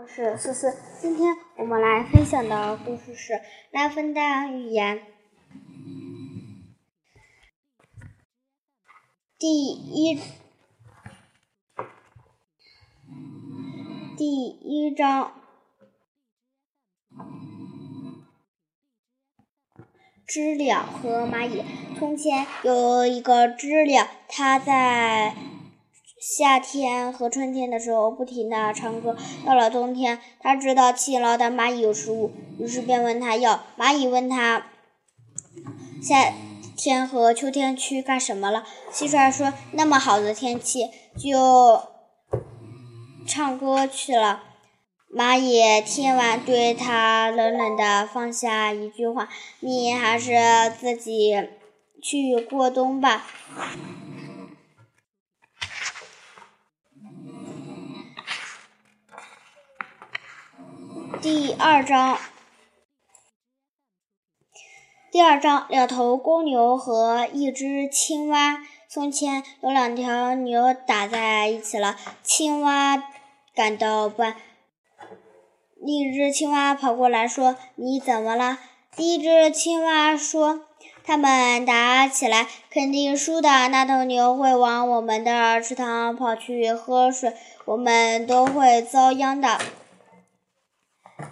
我是思思，今天我们来分享的故事是《拉芬达寓言》第一第一章。知了和蚂蚁。从前有一个知了，它在。夏天和春天的时候，不停地唱歌。到了冬天，他知道勤劳的蚂蚁有食物，于是便问他要。蚂蚁问他：夏天和秋天去干什么了？蟋蟀说：那么好的天气，就唱歌去了。蚂蚁听完，对他冷冷地放下一句话：你还是自己去过冬吧。第二章，第二章，两头公牛和一只青蛙。从前有两条牛打在一起了，青蛙感到不安。另一只青蛙跑过来说：“你怎么了？”第一只青蛙说：“他们打起来，肯定输的那头牛会往我们的池塘跑去喝水，我们都会遭殃的。”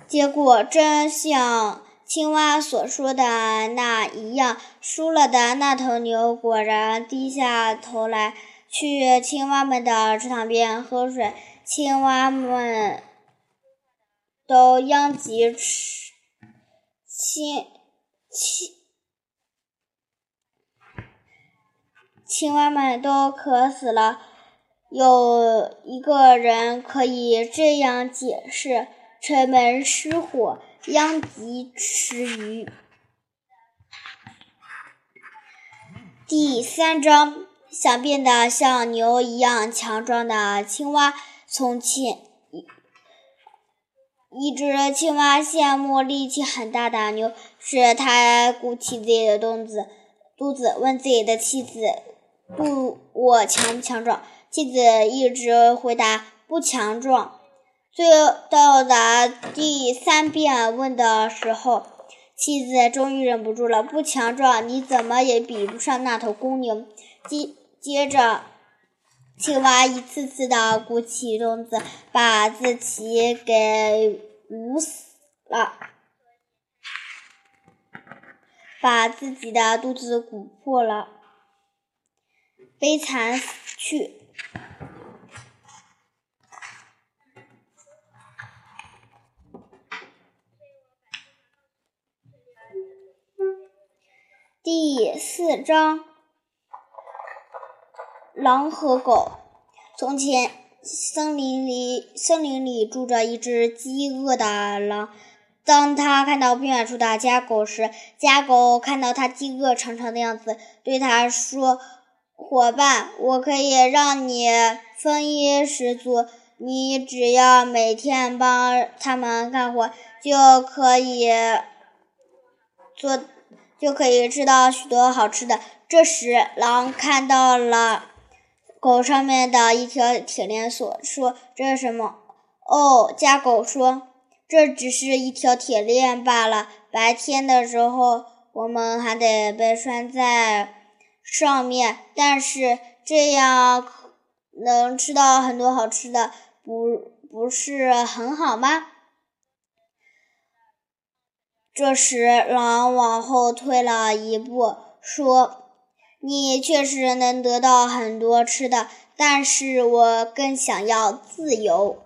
结果真像青蛙所说的那一样，输了的那头牛果然低下头来，去青蛙们的池塘边喝水。青蛙们都殃及池，青青青蛙们都渴死了。有一个人可以这样解释。城门失火，殃及池鱼。第三章，想变得像牛一样强壮的青蛙。从前，一只青蛙羡慕力气很大的牛，使它鼓起自己的肚子，肚子问自己的妻子：“不，我强不强壮？”妻子一直回答：“不强壮。”最到达第三遍问的时候，妻子终于忍不住了：“不强壮，你怎么也比不上那头公牛。”接接着，青蛙一次次的鼓起肚子，把自己给捂死了，把自己的肚子鼓破了，悲惨死去。第四章，狼和狗。从前，森林里森林里住着一只饥饿的狼。当他看到不远处的家狗时，家狗看到它饥饿长长的样子，对他说：“伙伴，我可以让你丰衣食足。你只要每天帮他们干活，就可以做。”就可以吃到许多好吃的。这时，狼看到了狗上面的一条铁链锁，说：“这是什么？”哦，家狗说：“这只是一条铁链罢了。白天的时候，我们还得被拴在上面，但是这样能吃到很多好吃的，不不是很好吗？”这时，狼往后退了一步，说：“你确实能得到很多吃的，但是我更想要自由。”